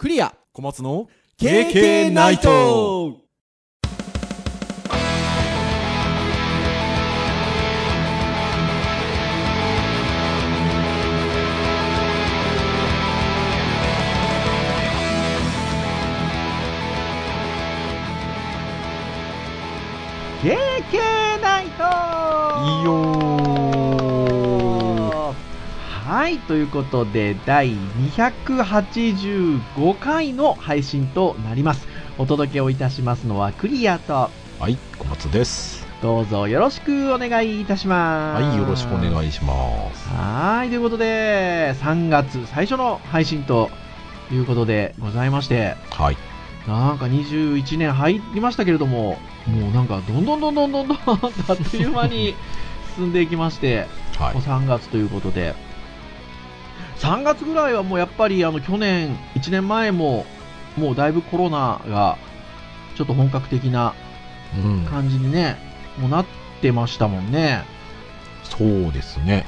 クリア。小松の KK ナイトはい、ということで、第285回の配信となります。お届けをいたしますのはクリアと、はい小松です。どうぞよろしくお願いいたします。はいよろしくお願いします。はい、ということで、3月最初の配信ということでございまして、はい。なんか21年入りましたけれども、もうなんかどんどんどんどんどんどんあっという間に進んでいきまして、はい。もう3月ということで、3月ぐらいはもうやっぱりあの去年、1年前も、もうだいぶコロナがちょっと本格的なうん。感じにね、もうなってましたもんね。そうですね。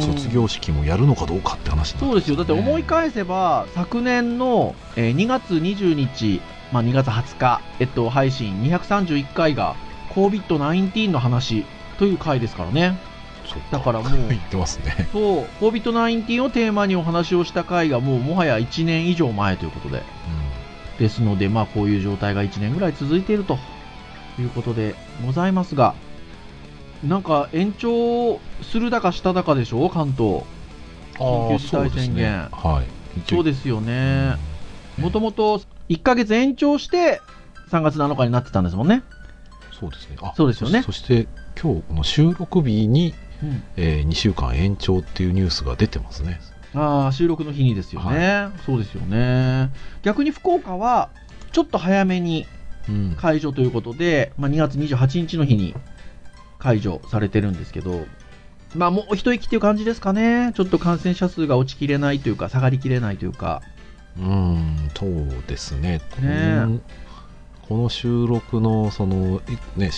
卒業式もやるのかどうかって話になそうですよ、だって思い返せば、昨年の、えー2月20日、まあ、2月20日、えっと、配信231回が COVID-19 の話という回ですからね。だからもう言ってますね。そう、COVID-19 をテーマにお話をした回がもうもはや1年以上前ということで。ですので、まあこういう状態が1年ぐらい続いているということでございますが、なんか延長するだかしただかでしょ、関東。うん、緊急事態宣言。ああそうですね。はい。そうですよね。うん。もともと1ヶ月延長して3月7日になってたんですもんね。そうですね。あそうですよね。そそして今日この収録日に、うん、え2週間延長っていうニュースが出てますねああ、収録の日にですよね、そうですよね。逆に福岡はちょっと早めにうん解除ということで、まあ、2月28日の日に解除されてるんですけど、まあもう一息っていう感じですかね。ちょっと感染者数が落ちきれないというか、下がりきれないというか。うん、そうですね。こねこの収録のその、ね、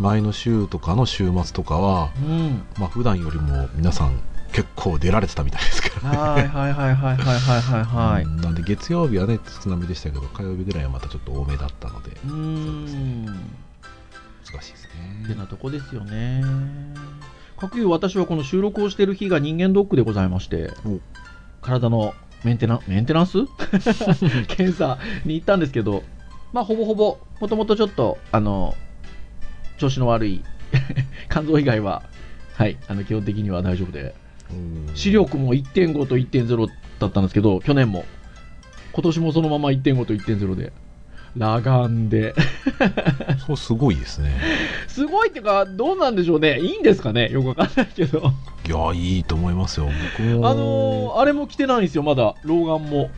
前の週とかの週末とかは、うん、まあ普段よりも皆さん結構出られてたみたいですから、ね、はいはいはいはいはいはいはい、うん、なんで月曜日はね津波でしたけど火曜日ぐらいはまたちょっと多めだったので。うん。でね。難しいですね。てなとこですよね。各有私はこの収録をしている日が人間ドックでございまして体のメンテナメンテナンス？検査に行ったんですけどまあほぼほぼ、もともとちょっと、あの、調子の悪い 肝臓以外は、はい、あの基本的には大丈夫で、うん視力も1.5と1.0だったんですけど、去年も。今年もそのまま1.5と1.0で。裸眼で。そうすごいですね。すごいっていうか、どうなんでしょうね。いいんですかねよくわかんないけど。いやいいと思いますよ。あのーあれも来てないんですよ、まだ。老眼も。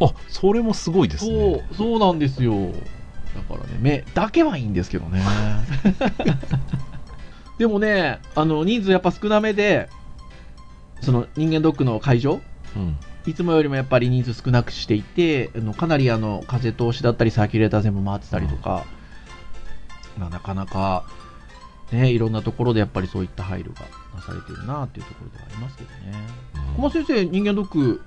あそれもすごいですそね。う、そうなんですよ。だからね、目だけはいいんですけどね。でもね、あの、人数やっぱ少なめで、その人間ドックの会場？うんいつもよりもやっぱり人数少なくしていて、あのかなりあの風通しだったりサーキュレーター全部回ってたりとか、まあ、なかなか、ね、いろんなところでやっぱりそういった配慮がなされてるなっていうところではありますけどね。小松先生、人間ドック、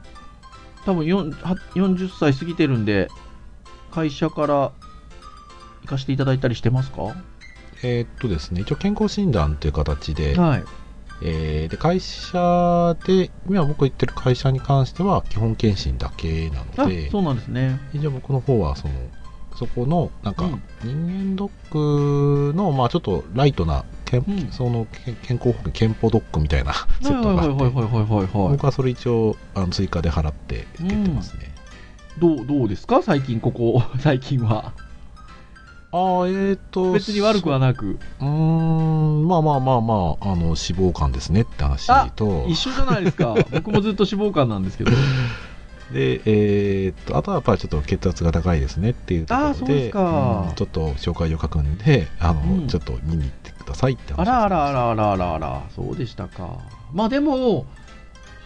多分4は40歳過ぎてるんで、会社から行かせていただいたりしてますか？えーっとですね、一応健康診断という形で、はい。えーで会社で、今僕行ってる会社に関しては基本検診だけなあので、そうなんですね。一応僕の方はその、そこの、なんかうん、人間ドックの、まあちょっとライトな、けんうんそのけ健康保険、健保ドックみたいなセはいットがあって。僕はそれ一応あの追加で払って受けてますね。どう、どうですか？最近、ここ、最近は。ああ、えーっと、別に悪くはなく。うーん、まあまあまあまあ、あの、脂肪肝ですねって話と、一緒じゃないですか。僕もずっと脂肪肝なんですけど。で、えーっと、あとはやっぱりちょっと血圧が高いですねっていうところで、あーそうんちょっと紹介状書くんで、あの、うんちょっと見に行ってくださいって話あらあらあら。らあらあらあら、そうでしたか。まあでも、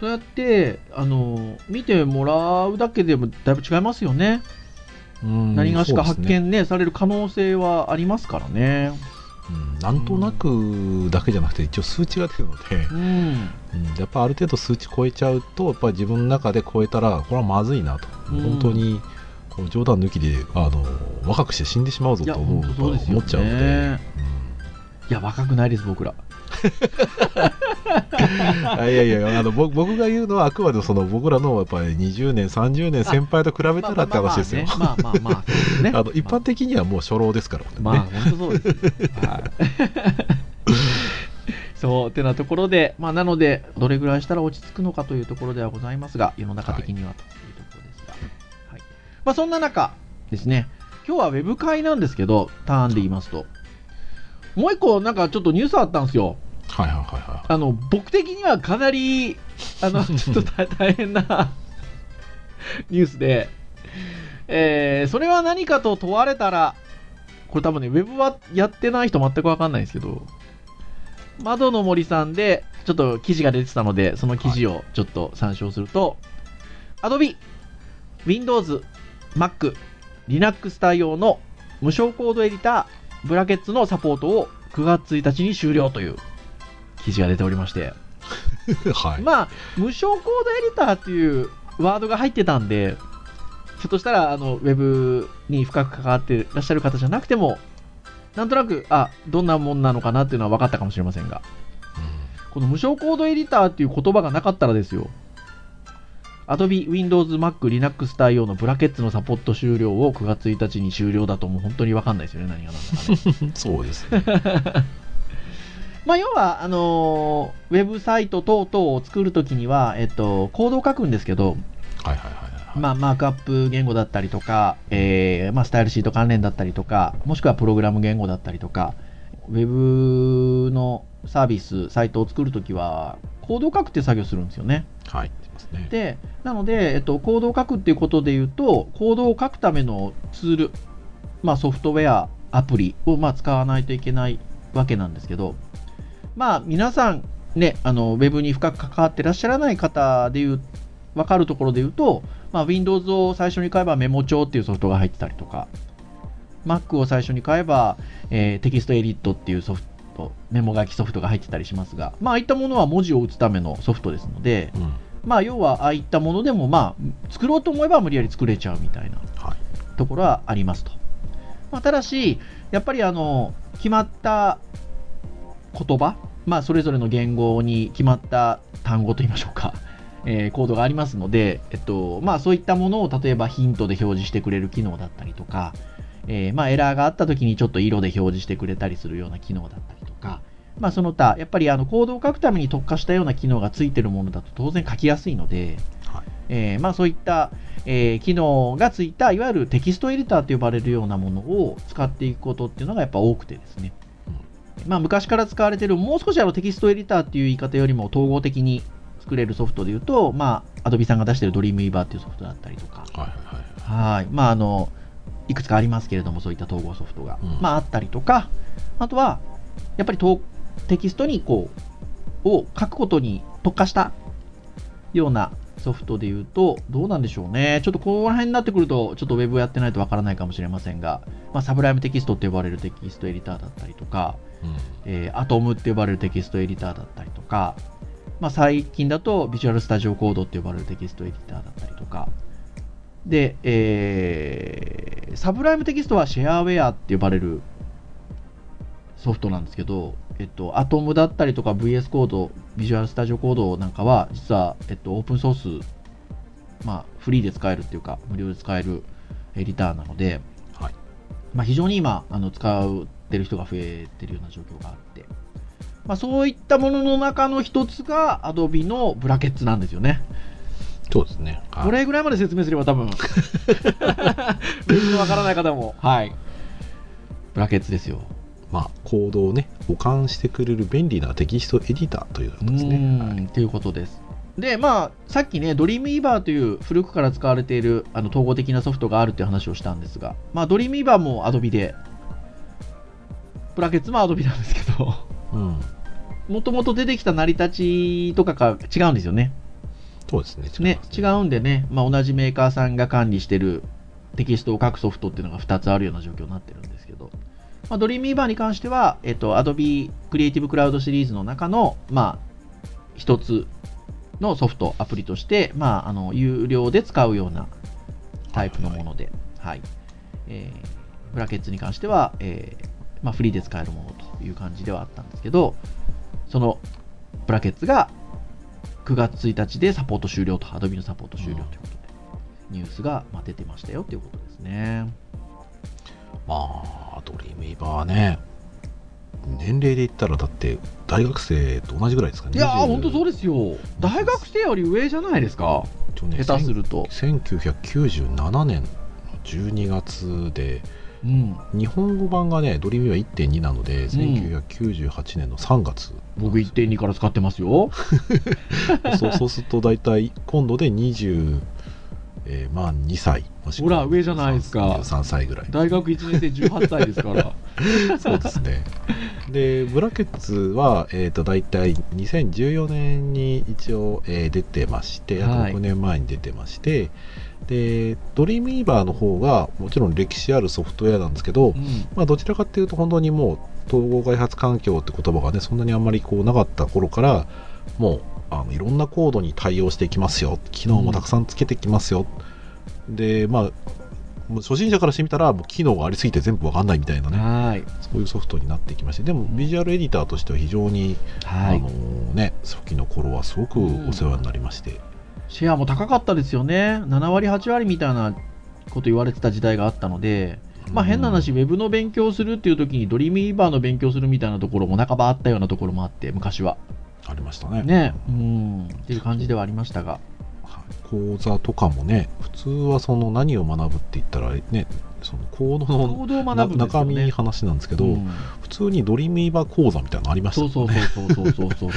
そうやって、あの、見てもらうだけでもだいぶ違いますよね。うん何がしか発そうですね見ね、される可能性はありますからね。うん、なんとなくだけじゃなくて一応数値が出るので、うん。うん、やっぱある程度数値超えちゃうとやっぱり自分の中で超えたらこれはまずいなと、うん本当にこう冗談抜きであの若くして死んでしまうぞと思ういや本当そうですよね思っちゃうので、いや、若くないです、僕ら。うん、いやいやあの僕僕が言うのはあくまでその僕らのやっぱり20年30年先輩と比べたらって話ですよ。まあまあまあね、まあの一般的にはもう初老ですから、ねまあ、本当そうです。はい。そう、てなところで、まあ、なので、どれぐらいしたら落ち着くのかというところではございますが、世の中的にはというところですが。はい。まあ、そんな中ですね、今日はウェブ会なんですけど、ターンで言いますと、もう一個、なんかちょっとニュースあったんですよ。はいはいはいはあの、僕的にはかなり、あの、ちょっと大大変なニュースで、えーそれは何かと問われたら、これ多分ね、ウェブはやってない人全くわかんないんですけど、窓の森さんで、ちょっと記事が出てたので、その記事をちょっと参照すると、Adobe、Windows、Mac、Linux 対応の無償コードエディター、ブラケッツのサポートを9月1日に終了という記事が出ておりまして、い。はい。まあ、無償コードエディターっていうワードが入ってたんで、ひょっとしたら、あの、ウェブに深く関わってらっしゃる方じゃなくても、なんとなく、あ、どんなもんなのかなっていうのは分かったかもしれませんが、この無償コードエディターっていう言葉がなかったらですよ、Adobe Windows Mac Linux 対応のブラケッツのサポート終了を9月1日に終了だともう本当に分かんないですよね、何が何だかね。そうですね。まあ、要は、あのーウェブサイト等々を作るときには、えっと、コードを書くんですけど、はいはいはいはい。まあ、マークアップ言語だったりとか、えーまあ、スタイルシート関連だったりとか、もしくはプログラム言語だったりとか、ウェブのサービス、サイトを作るときは、コードを書くって作業をするんですよね。はい。ね。で、なので、えっと、コードを書くっていうことで言うと、コードを書くためのツール、まあ、ソフトウェア、アプリを、まあ、使わないといけないわけなんですけど、まあ、皆さん、ね、あの、ウェブに深く関わってらっしゃらない方で言う、わかるところで言うと、まあ、Windows を最初に買えばメモ帳っていうソフトが入ってたりとか、Mac を最初に買えば、えーテキストエディットっていうソフト、メモ書きソフトが入ってたりしますが、まあ、ああいったものは文字を打つためのソフトですので、うん。まあ、要はああいったものでも、まあ、作ろうと思えば無理やり作れちゃうみたいなはい。ところはありますと。まあ、ただし、やっぱりあの決まった言葉、まあ、それぞれの言語に決まった単語といいましょうか、えーコードがありますので、えっとまあ、そういったものを例えばヒントで表示してくれる機能だったりとか、えーまあ、エラーがあった時にちょっと色で表示してくれたりするような機能だったりとか、まあ、その他、やっぱりあのコードを書くために特化したような機能がついているものだと当然書きやすいので、はい。えーまあ、そういった、えー機能がついたいわゆるテキストエディターと呼ばれるようなものを使っていくことっていうのがやっぱ多くてですね、まあ、昔から使われているもう少しあのテキストエディターっていう言い方よりも統合的に作れるソフトでいうと、まあ、Adobe さんが出している Dreamweaver っていうソフトだったりとか、はいはいはい。はい。まあ、あの、いくつかありますけれども、そういった統合ソフトが、うんまあ、あったりとか、あとは、やっぱりとテキストにこう、を書くことに特化したようなソフトで言うと、どうなんでしょうね。ちょっとこの辺になってくると、ちょっとウェブやってないとわからないかもしれませんが、まあ、 Sublime Text って呼ばれるテキストエディターだったりとか、うん。えー、 Atom って呼ばれるテキストエディターだったりとか、まあ、最近だと Visual Studio Code って呼ばれるテキストエディターだったりとか、で、えーサブライムテキストはシェアウェアって呼ばれるソフトなんですけど、えっと、アトムだったりとか VS コード、ビジュアルスタジオコードなんかは、実は、えっと、オープンソース、まあ、フリーで使えるっていうか、無料で使えるエディターなので、はい。まあ、非常に今あの使ってる人が増えてるような状況があって、まあ、そういったものの中の一つが Adobe のブラケッツなんですよね。そうですね。はいこれぐらいまで説明すれば多分、わからない方も、はい。ブラケッツですよ。まあ、コードをね、保管してくれる便利なテキストエディターということですね。はいうんっていうことです。で、まあ、さっきね、Dreamweaver という古くから使われているあの統合的なソフトがあるという話をしたんですが、まあ、Dreamweaver も Adobe で、ブラケッツも Adobe なんですけど、うん。もともと出てきた成り立ちとかが違うんですよね。そうですね。ねい、違うんでね、まあ、同じメーカーさんが管理してるテキストを書くソフトっていうのが2つあるような状況になってるんですけど、まあ、ドリームイーバーに関しては、えっと、Adobe Creative Cloud シリーズの中の、まあ、一つのソフト、アプリとして、まあ、あの、有料で使うようなタイプのもので、はい。えーブラケッツに関しては、えーまあ、フリーで使えるものという感じではあったんですけど、そのブラケッツが9月1日でサポート終了と、Adobe のサポート終了ということで、ニュースがまあ出てましたよということですね。まあドリームイーバーはね年齢で言ったらだって大学生と同じぐらいですかねいやー、本当そうでですよ。大学生より上じゃないですか、ね、下手すると。1997年の12月でうん、日本語版がねドリームイーバー1.2なので、1998年の3月僕1.2から使ってますよ。そうそうすると大体今度で20、えーまあ2歳ほら上じゃないですか23歳ぐらい大学1年生18歳ですから。そうですね。で、ブラケッツは、えー、と大体2014年に一応、えー出てまして、あとはい6年前に出てまして、で、ドリームイーバーの方が、もちろん歴史あるソフトウェアなんですけど、うんまあ、どちらかっていうと、本当にもう、統合開発環境って言葉がね、そんなにあんまりこうなかった頃から、もう、あのいろんなコードに対応していきますよ、機能もたくさんつけてきますよ。で、まあ、初心者からしてみたら、もう機能がありすぎて全部わかんないみたいなね。はい。そういうソフトになってきまして、でもビジュアルエディターとしては非常に、はいあの。ね、初期の頃はすごくお世話になりまして、シェアも高かったですよね。7割、8割みたいなこと言われてた時代があったので、まあ変な話、ウェブの勉強するっていう時にドリームイーバーの勉強するみたいなところも半ばあったようなところもあって、昔は。ありましたねね。うん。っていう感じではありましたが。はい講座とかもね、普通はその何を学ぶって言ったらね、そのコードの学ぶ中。身話なんですけど、うん普通にドリームイーバー講座みたいなのありましたそうよね。そうそうそうそうそうそう。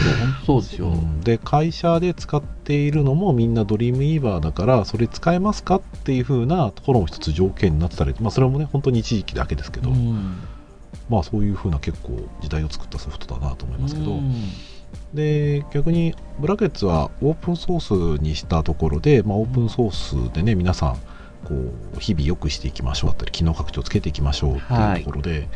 そうですよ。うんで会社で使っているのもみんなドリームイーバーだからそれ使えますかっていう風なところも一つ条件になってたり、まあ、それもね本当に一時期だけですけど、うんまあそういう風な結構時代を作ったソフトだなと思いますけど、うんで逆にブラケッツはオープンソースにしたところで、まあ、オープンソースでね皆さんこう日々良くしていきましょうだったり機能拡張つけていきましょうっていうところで、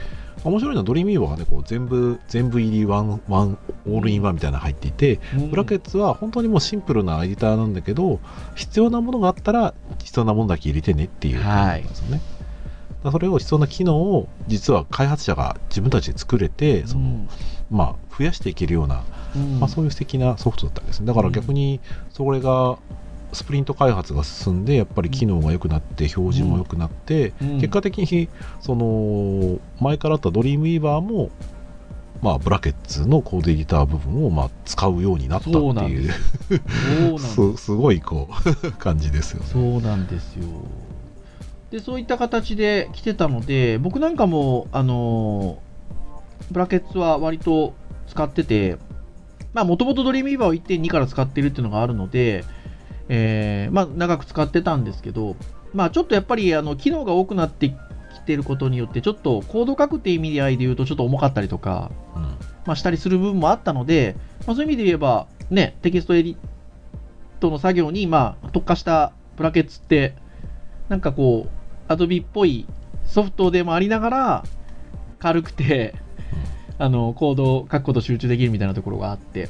面白いのは Dreamweaver がねこう全部全部入りワンワンオールインワンみたいなの入っていて、 Brackets は本当にもうシンプルなエディターなんだけど必要なものがあったら必要なものだけ入れてねっていう感じなんですよね。だからそれを必要な機能を実は開発者が自分たちで作れてその、まあ、増やしていけるような、うん。まあ、そういう素敵なソフトだったんですね。だから逆にそれがスプリント開発が進んでやっぱり機能が良くなって表示も良くなって、うん。結果的にその前からあったドリームイーバーもまあ、ブラケッツのコードエディター部分をまあ使うようになったっていう。そう すごいこう感じですよね。そうなんですよ。で、そういった形で来てたので、僕なんかも、あのーブラケッツは割と使ってて、まあ、もともとドリームイーバーを1.2から使ってるっていうのがあるので、えーまあ、長く使ってたんですけど、まあ、ちょっとやっぱり、あの、機能が多くなってきてることによって、ちょっとコード書くっていう意味合いで言うと、ちょっと重かったりとか、うん。まあ、したりする部分もあったので、まあ、そういう意味で言えば、ね、テキストエディットの作業に、まあ、特化したブラケッツって、なんかこう、Adobe っぽいソフトでもありながら、軽くて、あの、コードを書くこと集中できるみたいなところがあって、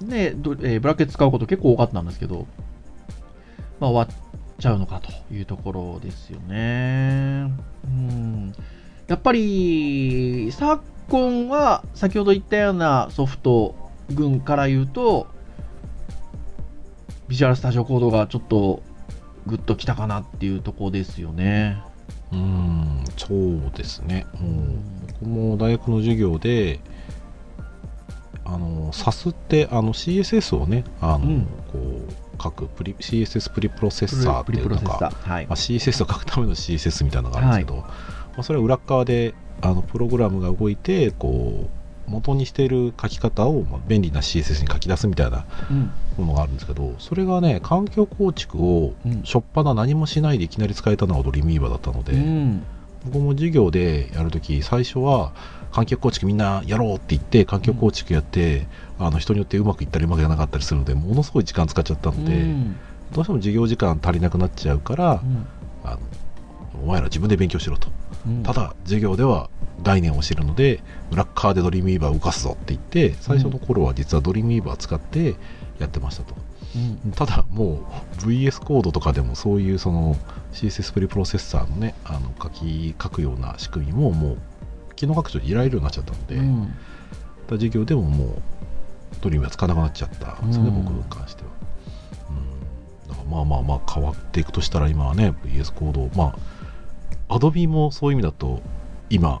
で、どえーブラケッツ使うこと結構多かったんですけど、まあ、終わっちゃうのかというところですよね。うん。やっぱり、昨今は、先ほど言ったようなソフト群から言うと、ビジュアルスタジオコードがちょっとグッときたかなっていうところですよね。うんそうですね、うん、僕も大学の授業であの SAS ってあの CSS をねあの、うんこう書くプリ CSS プリプロセッサーっていうのが、セッサー。はいまあ、。CSS を書くための CSS みたいなのがあるんですけど、まあ、それは裏側であのプログラムが動いてこう元にしている書き方を、まあ、便利な CSS に書き出すみたいなうん。ものがあるんですけどそれがね環境構築をうんしょっぱな何もしないでいきなり使えたのがドリームイーバーだったので、うん。僕も授業でやるとき最初は環境構築みんなやろうって言って環境構築やって、あの人によってうまくいったりうまくいかなかったりするのでものすごい時間使っちゃったので、うんどうしても授業時間足りなくなっちゃうから、うんあのお前ら自分で勉強しろとただ授業では概念を知るのでブラッカーでドリームウィーバーを動かすぞって言って最初の頃は実はドリームウィーバー使ってやってましたと、うんただもう VS コードとかでもそういうその CSS プリプロセッサーのねあの書き書くような仕組みももう機能拡張でいられるようになっちゃったので、うん。ら授業でももうドリームが使わなくなっちゃった。ん。ですよね、うん僕に関しては、うん、だからまあまあまあ変わっていくとしたら今はね VS コードまあ Adobe もそういう意味だと今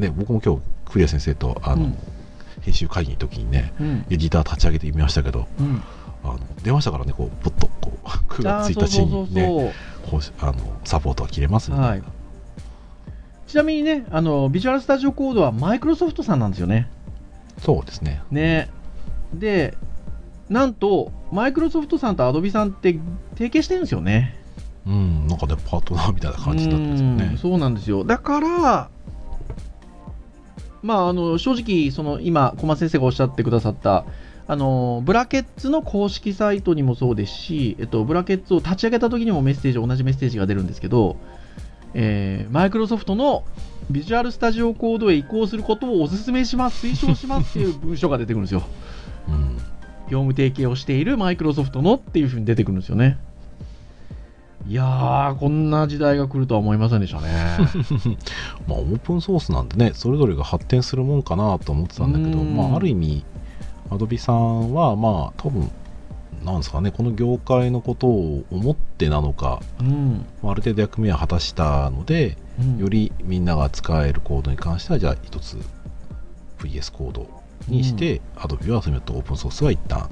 ね僕も今日クリア先生とあの、うん。編集会議の時にねうん。エディター立ち上げてみましたけどうん。あの出ましたからねこうポッとこう 9あ月1ーそう日にねこうあのサポートが切れますみたいな、はいちなみにね、あのビジュアルスタジオコードはマイクロソフトさんなんですよね。そうですねねで、なんと、マイクロソフトさんとアドビさんって提携してるんですよね。うんなんかねパートナーみたいな感じだったんですようんねそうなんですよ。だから、まあ、あの正直、その今、小松先生がおっしゃってくださった、あのブラケッツの公式サイトにもそうですし、えっと、ブラケッツを立ち上げた時にもメッセージ、同じメッセージが出るんですけど、えーマイクロソフトのビジュアルスタジオコードへ移行することをお勧めします、推奨しますっていう文章が出てくるんですよ。うん業務提携をしているマイクロソフトのっていうふうに出てくるんですよね。いやー、こんな時代が来るとは思いませんでしたね。まあオープンソースなんでねそれぞれが発展するもんかなと思ってたんだけどうんまあある意味アドビさんはまあ多分なんですかねこの業界のことを思ってなのかうん。まあある程度役目は果たしたのでうん。よりみんなが使えるコードに関してはじゃあ一つ VS コードにして、Adobe はそういうとオープンソースは一旦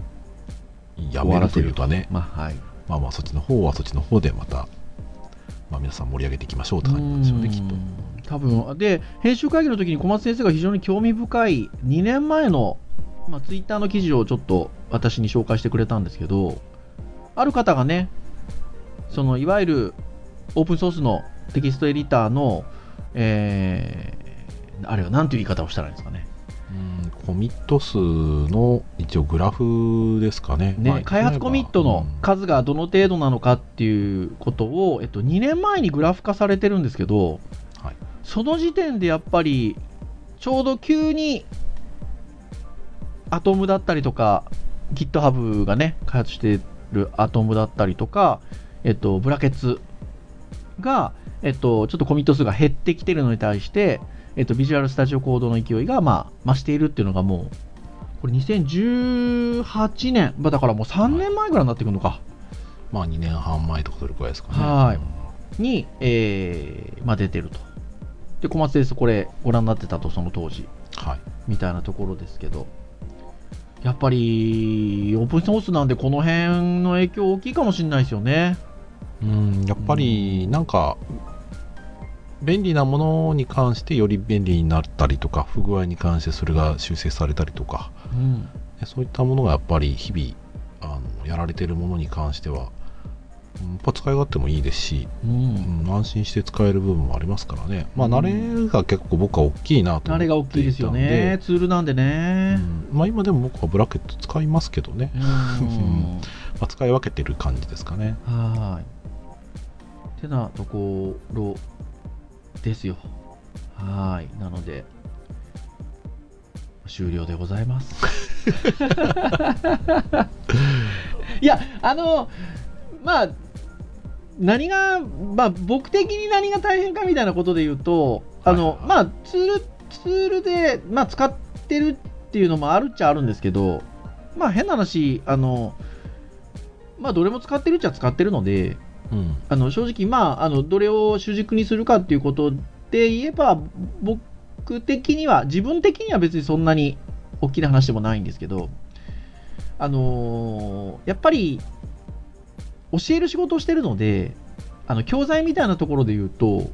やめるというかね。まあはい。まあまあそっちの方はそっちの方でまた、まあ、皆さん盛り上げていきましょうって感じなんでしょうねきっと。多分。で編集会議の時に小松先生が非常に興味深い2年前の、まあ、ツイッターの記事をちょっと私に紹介してくれたんですけどある方がねそのいわゆるオープンソースのテキストエディターの、えーあれは何ていう言い方をしたらいいんですかね。うんコミット数の一応グラフですかね。ね、まあ開発コミットのうん。数がどの程度なのかっていうことを、えっと、2年前にグラフ化されてるんですけど、はい。その時点でやっぱりちょうど急にアトムだったりとか GitHub がね開発してるアトムだったりとか、えっと、ブラケツが、えっと、ちょっとコミット数が減ってきてるのに対して、えっと、ビジュアルスタジオコードの勢いが、まあ、増しているっていうのがもうこれ2018年、まあだからもう3年前ぐらいになってくるのか、まあ2年半前とかそれくらいですかね。はいうんに、えーまあ、出てると。で、小松先生、これご覧になってたと、その当時、はい。みたいなところですけど、やっぱりオープンソースなんで、この辺の影響大きいかもしれないですよね。うん、やっぱりなんか、便利なものに関してより便利になったりとか、不具合に関してそれが修正されたりとか、うん。でそういったものがやっぱり日々あのやられているものに関しては、うんやっぱ使い勝手もいいですし、うん。うん、安心して使える部分もありますからね、まあ、うん慣れが結構僕は大きいなと思っていたんで、あれが大きいですよね。ツールなんでうね。んまあ、今でも僕はブラケット使いますけどね、うん。まあ、使い分けてる感じですかね。はい。てなところですよ。はい。なので、終了でございます。いや、あの、まあ、何が、まあ、僕的に何が大変かみたいなことで言うと、あの、はいはいまあ、ツール、ツールで、まあ、使ってるっていうのもあるっちゃあるんですけど、まあ、変な話、あの、まあ、どれも使ってるっちゃ使ってるので、うん。あの正直、まあ、あのどれを主軸にするかっていうことで言えば、僕的には、自分的には別にそんなに大きな話でもないんですけど、あのーやっぱり教える仕事をしてるので、あの教材みたいなところで言うと、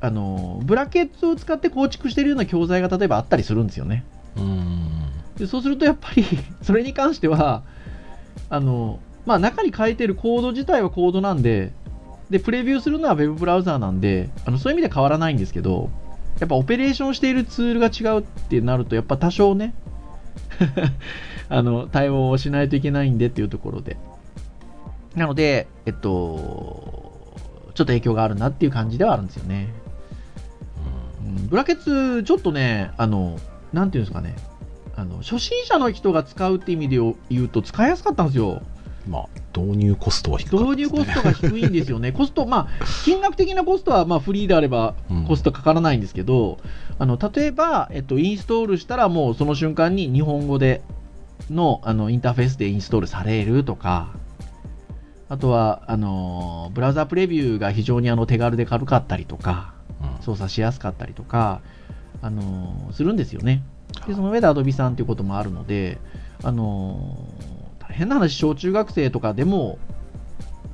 あのーブラケットを使って構築してるような教材が例えばあったりするんですよね。うんでそうするとやっぱり それに関してはあの、まあ、中に書いてるコード自体はコードなんででプレビューするのは Web ブラウザーなんであのそういう意味で変わらないんですけどやっぱオペレーションしているツールが違うってなるとやっぱ多少ね あの対応をしないといけないんでっていうところでなのでえっとちょっと影響があるなっていう感じではあるんですよね。ブラケツ、ちょっとね、あの、なんていうんですかね、あの初心者の人が使うって意味で言うと、使いやすかったんですよ。まあ、導入コストは低い、導入コストが低いんですよね、コスト、まあ、金額的なコストはまあフリーであればコストかからないんですけど、うん、あの例えば、えっと、インストールしたら、もうその瞬間に日本語でのあのインターフェースでインストールされるとか、あとはあのブラウザプレビューが非常にあの手軽で軽かったりとか、操作しやすかったりとか、あのするんですよね。でその上で Adobe さんということもあるので、あの大変な話、小中学生とかでも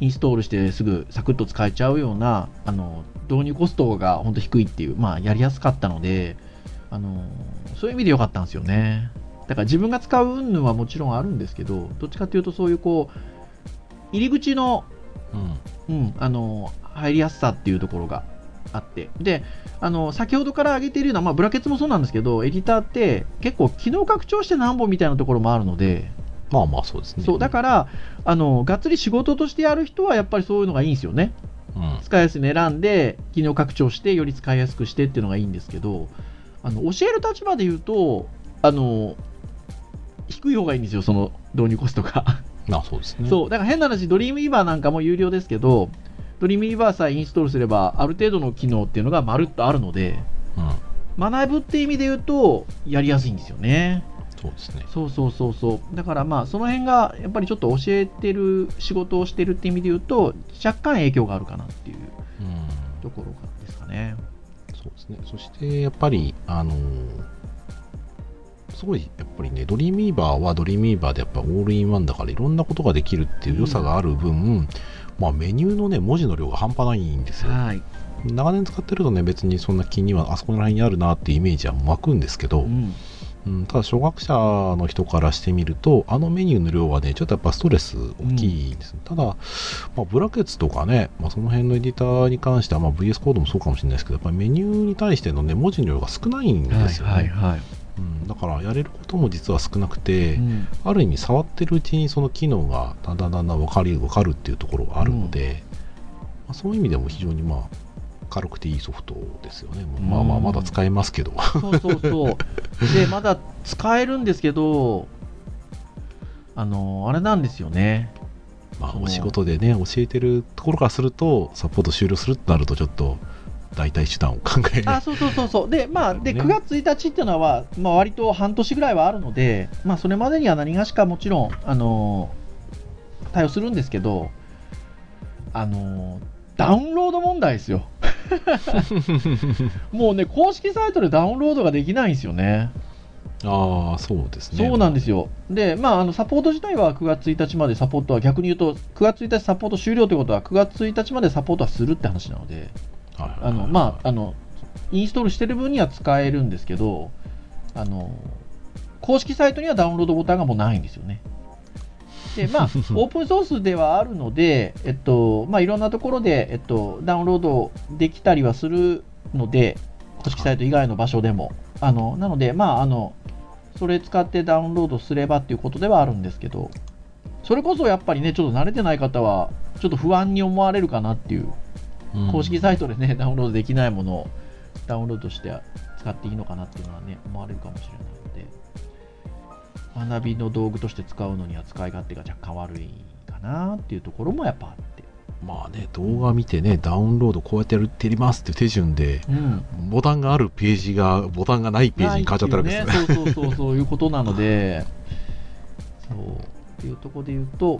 インストールしてすぐサクッと使えちゃうようなあの導入コストが本当低いっていう、まあ、やりやすかったので、あのそういう意味で良かったんですよね。だから自分が使う云々はもちろんあるんですけど、どっちかというとそういうこう、入り口の、うん、うん、あの、入りやすさっていうところがあって。で、あの、先ほどから挙げているような、まあ、ブラケツもそうなんですけど、エディターって結構機能拡張して何本みたいなところもあるので、まあまあそうですね。そう、だから、あの、がっつり仕事としてやる人はやっぱりそういうのがいいんですよね。うん、使いやすいの選んで、機能拡張して、より使いやすくしてっていうのがいいんですけど、あの、教える立場で言うと、あの、低い方がいいんですよ、その導入コストが。あそうですね。そう、だから変な話、ドリームイーバーなんかも有料ですけど、ドリームイーバーさえインストールすれば、ある程度の機能っていうのがまるっとあるので、うん、学ぶって意味で言うと、やりやすいんですよね。そうですね。そうそうそうそう。だからまあ、その辺がやっぱりちょっと教えてる、仕事をしてるって意味で言うと、若干影響があるかなっていうところですかね。そうですね。そしてやっぱり、あのーすごいやっぱりね Dreamweaver は Dreamweaver でやっぱオールインワンだからいろんなことができるっていう良さがある分、うん、まあ、メニューのね文字の量が半端ないんですよ、はい、長年使ってるとね別にそんな気にはあそこら辺にあるなっていうイメージは湧くんですけど、うん。うん、ただ初学者の人からしてみるとあのメニューの量はねちょっとやっぱストレス大きいです、うん、ただ、まあ、ブラケツとかね、まあ、その辺のエディターに関しては、まあ、VS コードもそうかもしれないですけどやっぱりメニューに対してのね文字の量が少ないんですよね、はいはいはいうん、だからやれることも実は少なくて、うん、ある意味触ってるうちにその機能がだんだんだんだん分かり分かるっていうところがあるので、まあ、そういう意味でも非常にまあ軽くていいソフトですよね、まあまあまだ使えますけど。そうそうそう。でまだ使えるんですけどあのあれなんですよね。まあお仕事でね教えてるところからするとサポート終了するってなるとちょっと代替手段を考えあそうそうそうそう。でまあで、ね、9月1日っていうのは、まあ、割と半年ぐらいはあるので、まあ、それまでには何がしかもちろん、あのー、対応するんですけど、あのー、ダウンロード問題ですよ。もうね公式サイトでダウンロードができないんですよね。ああそうですね。そうなんですよ。でまああのサポート自体は9月1日までサポートは逆に言うと9月1日サポート終了ということは9月1日までサポートはするって話なのであのまああのインストールしてる分には使えるんですけどあの公式サイトにはダウンロードボタンがもうないんですよね。でまあ、オープンソースではあるので、えっとまあ、いろんなところで、えっと、ダウンロードできたりはするので、公式サイト以外の場所でも。あのなので、まああの、それ使ってダウンロードすればっていうことではあるんですけど、それこそやっぱりね、ちょっと慣れてない方は、ちょっと不安に思われるかなっていう公式サイトでね、ダウンロードできないものをダウンロードして使っていいのかなっていうのはね、思われるかもしれないので、学びの道具として使うのには使い勝手が若干悪いかなっていうところもやっぱあって。まあね、動画見てね、ダウンロードこうやってやってやりますっていう手順で、うん、ボタンがあるページが、ボタンがないページに変わっちゃったわけですね。ねそうそうそう、そういうことなので、そう、っていうところで言うと、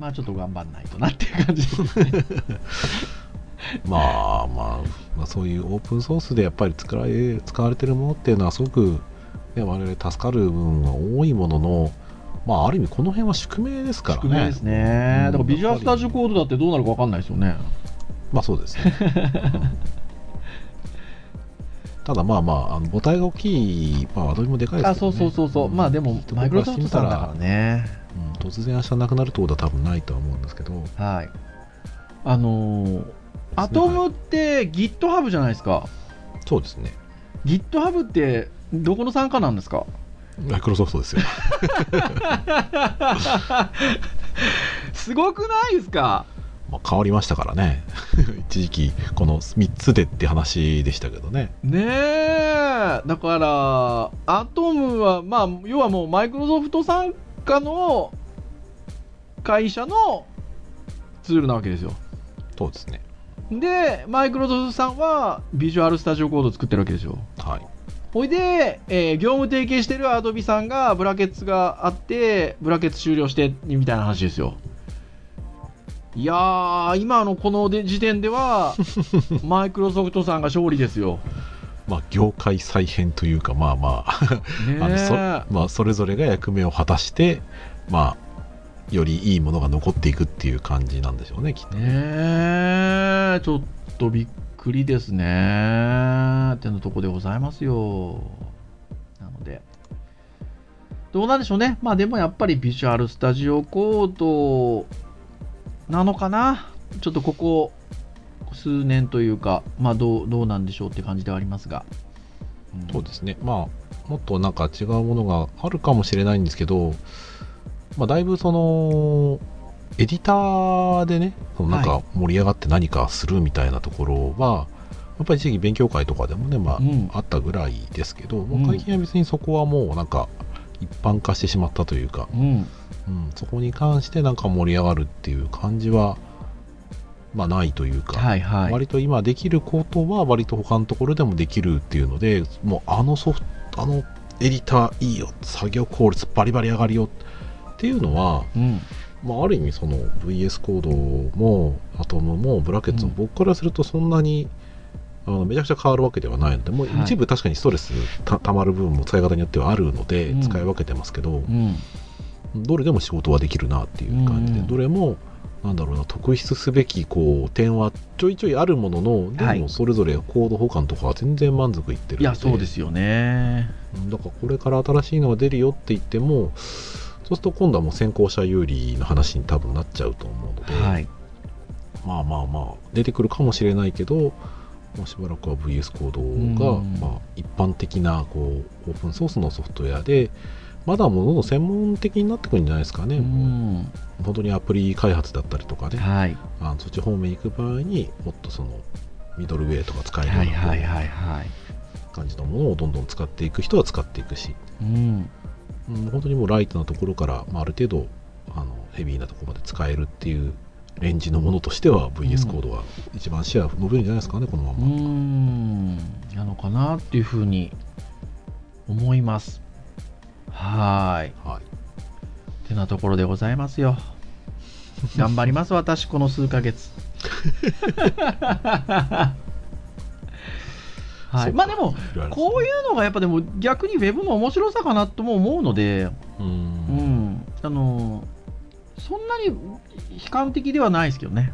まあちょっと頑張んないとなっていう感じ。ですねまあまあ、まあ、そういうオープンソースでやっぱり使われ使われてるものっていうのはすごく、ね、我々助かる部分が多いもののまあある意味この辺は宿命ですからね。宿命ですね、うん、だからビジュアルスタジオコードだってどうなるか分かんないですよね。まあそうですね、ただまあまあ、あの母体が大きい、まあ、アドビもでかいですけど、ね、あそうそうそうそう、まあでも、マイクロソフトさんだからね。うん、突然明日なくなるってことは多分ないとは思うんですけど。はい。あのー、アトムって GitHub じゃないですか？そうですね。GitHub ってどこの参加なんですか？マイクロソフトですよ。すごくないですか？まあ、変わりましたからね 一時期この3つでって話でしたけどねねえだからアトムはまあ要はもうマイクロソフト傘下の会社のツールなわけですよ。そうですね。でマイクロソフトさんはビジュアルスタジオコードを作ってるわけですよ。はい。ほいで、えー業務提携してるアドビさんがブラケッツがあってブラケッツ終了してみたいな話ですよ。いやー今のこので時点では マイクロソフトさんが勝利ですよまあ業界再編というかまあまあねあのそえまあ、それぞれが役目を果たして、まあ、よりいいものが残っていくっていう感じなんでしょうね、きっと。ねえ。ちょっとびっくりですね。ってのとこでございますよ。なので。どうなんでしょうね。まあでもやっぱりビジュアルスタジオコードなのかな。ちょっとここ数年というかまあどうどうなんでしょうって感じではありますが、ん。そうですね。まあ、もっとなんか違うものがあるかもしれないんですけど、まあ、だいぶその、エディターでね、そのなんはか盛り上がって何かするみたいなところは、やっぱり一時期勉強会とかでもね、まあ、うん。あったぐらいですけど、う最近は別にそこはもうなんか一般化してしまったというか、うん。うん、そこに関してなんか盛り上がるっていう感じは、まあないというか、はいはい。割と今できることは割と他のところでもできるっていうので、もうあのソフト、あのエディターいいよ、作業効率バリバリ上がるよっていうのは、うん。まあ、ある意味その VS コードもアトムもブラケッツもうん。僕からするとそんなに、あのめちゃくちゃ変わるわけではないのでもうはい。一部確かにストレスたたまる部分も使い方によってはあるのでうん。使い分けてますけど、うん。どれでも仕事はできるなっていう感じで、うん。どれもなんだろうな特筆すべきこう点はちょいちょいあるもののではい。もそれぞれコード保管とかは全然満足いってるので。いやそうですよね。うんだからこれから新しいのが出るよって言ってもそうすると今度はもう先行者有利の話に多分なっちゃうと思うので、はい。まあまあまあ出てくるかもしれないけど、まあ、しばらくは VS コードが、うん。まあ、一般的なこうオープンソースのソフトウェアでまだもうどんどん専門的になってくるんじゃないですかね、うん。本当にアプリ開発だったりとかね、はい。あのそっち方面行く場合にもっとそのミドルウェイとか使えるような感じのものをどんどん使っていく人は使っていくし、うん。うん、本当にもうライトなところから、まあ、ある程度あのヘビーなところまで使えるっていうレンジのものとしては VS コードは一番シェア伸びるんじゃないですかねこのまうま、ん。なのかなっていうふうに思いますはーい。はい。てなところでございますよ。頑張ります 私この数ヶ月。はい、まあでもこういうのがやっぱでも逆にウェブの面白さかなとも思うので、ううん。ん、あのそんなに悲観的ではないですけどね。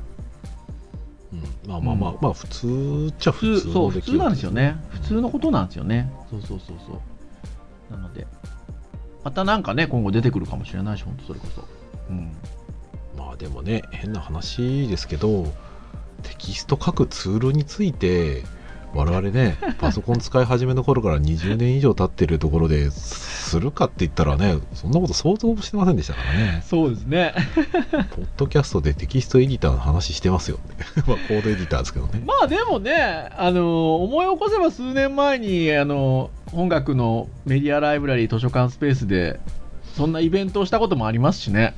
うん。まあまあまあ、まあ普通っちゃ普普通通そう普通なんですよね。うん普通のことなんですよね。そうそうそうそう。なのでまたなんかね今後出てくるかもしれないし本当それこそ。うん。まあでもね変な話ですけどテキスト書くツールについて我々ねパソコン使い始めの頃から20年以上経ってるところでするかって言ったらねそんなこと想像もしてませんでしたからね。そうですね。ポッドキャストでテキストエディターの話してますよね まあコードエディターですけどね。まあでもねあの思い起こせば数年前にあの音楽のメディアライブラリー図書館スペースでそんなイベントをしたこともありますしね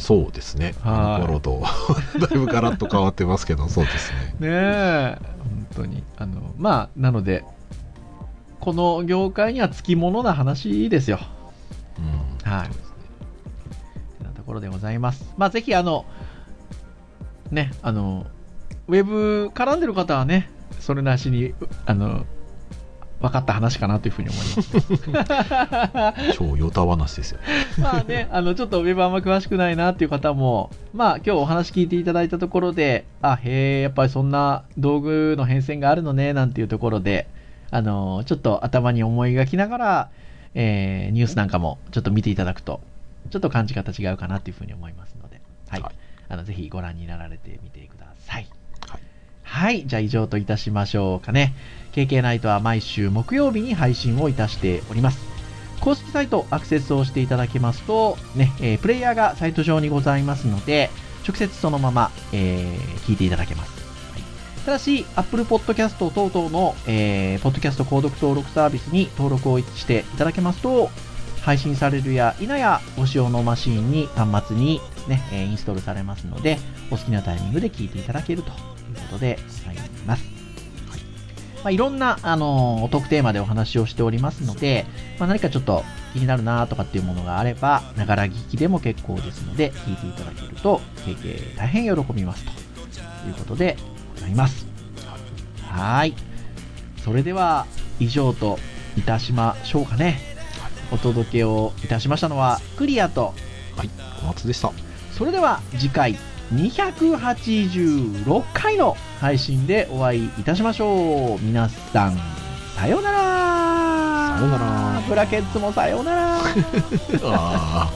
そうですね。はい。あの頃と。だいぶガラッと変わってますけどそうですね。ねえ。本当に。あのまあなのでこの業界にはつきものな話ですよ。うん。はい。ねてなところでございます。まあ、ぜひ、あの、ね、あの、ウェブ絡んでる方はね、それなしに、うあの、分かった話かなというふうに思います。超ヨタ話ですよまあね、あの、ちょっとウェブあんま詳しくないなっていう方も、まあ、今日お話聞いていただいたところで、あ、へえ、やっぱりそんな道具の変遷があるのね、なんていうところで、あの、ちょっと頭に思い描きながら、えーニュースなんかもちょっと見ていただくと、ちょっと感じ方違うかなっていうふうに思いますので、はい。はいあの、ぜひご覧になられてみてください。はいはい。じゃあ以上といたしましょうかね。KK ナイトは毎週木曜日に配信をいたしております。公式サイトアクセスをしていただきますと、ね、えープレイヤーがサイト上にございますので、直接そのまま、えー聞いていただけます。はいただし、Apple Podcast 等々の、えー、ポッドキャスト購読登録サービスに登録をしていただけますと、配信されるや否やご使用のマシンに、端末に、ね、えインストールされますので、お好きなタイミングで聞いていただけるということでございます。まあ、いろんな、あのートークテーマでお話をしておりますので、まあ、何かちょっと気になるなとかっていうものがあれば、ながら聞きでも結構ですので、聞いていただけると、経験大変喜びますということでございます。はーい。それでは、以上といたしましょうかね。お届けをいたしましたのは、クリアと、はい小松でしたそれでは次回286回の配信でお会いいたしましょう。皆さん、さようなら。さようなら。ブラケッツもさようなら。ああ